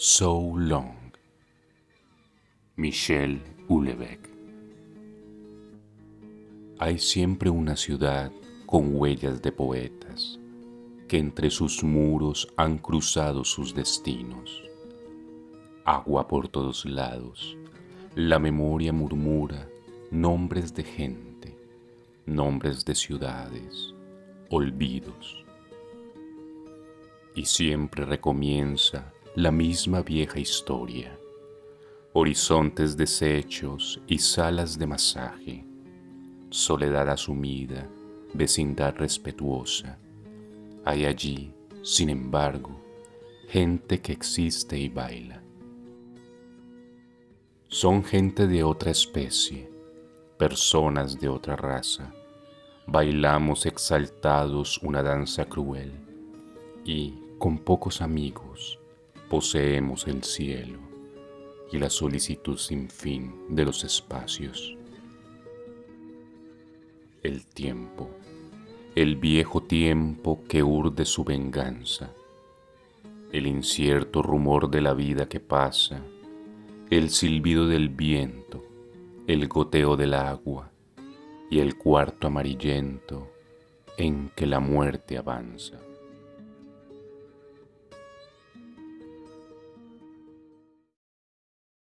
So Long. Michel Houellebecq. Hay siempre una ciudad con huellas de poetas que entre sus muros han cruzado sus destinos. Agua por todos lados, la memoria murmura nombres de gente, nombres de ciudades, olvidos. Y siempre recomienza la misma vieja historia, horizontes deshechos y salas de masaje, soledad asumida, vecindad respetuosa. Hay allí, sin embargo, gente que existe y baila. Son gente de otra especie, personas de otra raza. Bailamos exaltados una danza cruel y, con pocos amigos, poseemos el cielo y la solicitud sin fin de los espacios. El tiempo, el viejo tiempo que urde su venganza, el incierto rumor de la vida que pasa, el silbido del viento, el goteo del agua y el cuarto amarillento en que la muerte avanza.